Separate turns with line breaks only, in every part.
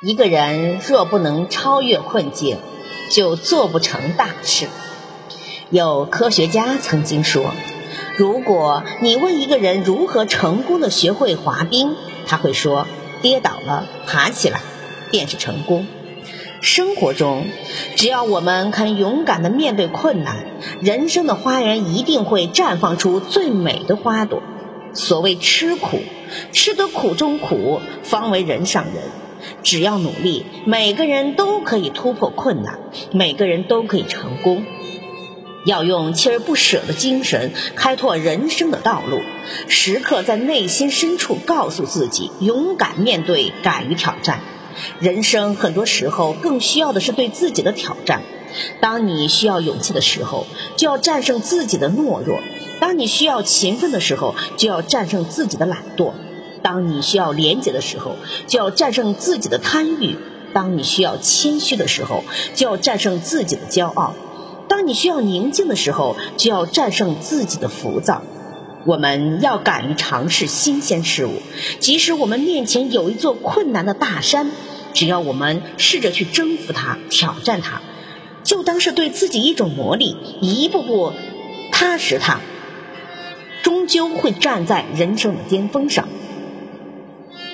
一个人若不能超越困境，就做不成大事。有科学家曾经说：“如果你问一个人如何成功的学会滑冰，他会说：跌倒了，爬起来，便是成功。”生活中，只要我们肯勇敢的面对困难，人生的花园一定会绽放出最美的花朵。所谓吃苦，吃得苦中苦，方为人上人。只要努力，每个人都可以突破困难，每个人都可以成功。要用锲而不舍的精神开拓人生的道路，时刻在内心深处告诉自己：勇敢面对，敢于挑战。人生很多时候更需要的是对自己的挑战。当你需要勇气的时候，就要战胜自己的懦弱；当你需要勤奋的时候，就要战胜自己的懒惰。当你需要廉洁的时候，就要战胜自己的贪欲；当你需要谦虚的时候，就要战胜自己的骄傲；当你需要宁静的时候，就要战胜自己的浮躁。我们要敢于尝试新鲜事物，即使我们面前有一座困难的大山，只要我们试着去征服它、挑战它，就当是对自己一种磨砺，一步步踏实它，终究会站在人生的巅峰上。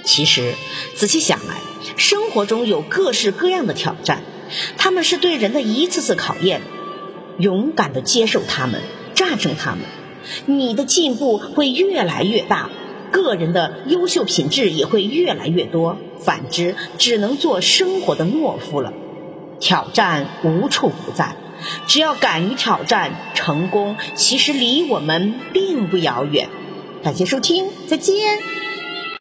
其实，仔细想来，生活中有各式各样的挑战，他们是对人的一次次考验。勇敢的接受他们，战胜他们，你的进步会越来越大，个人的优秀品质也会越来越多。反之，只能做生活的懦夫了。挑战无处不在，只要敢于挑战，成功其实离我们并不遥远。感谢收听，再见。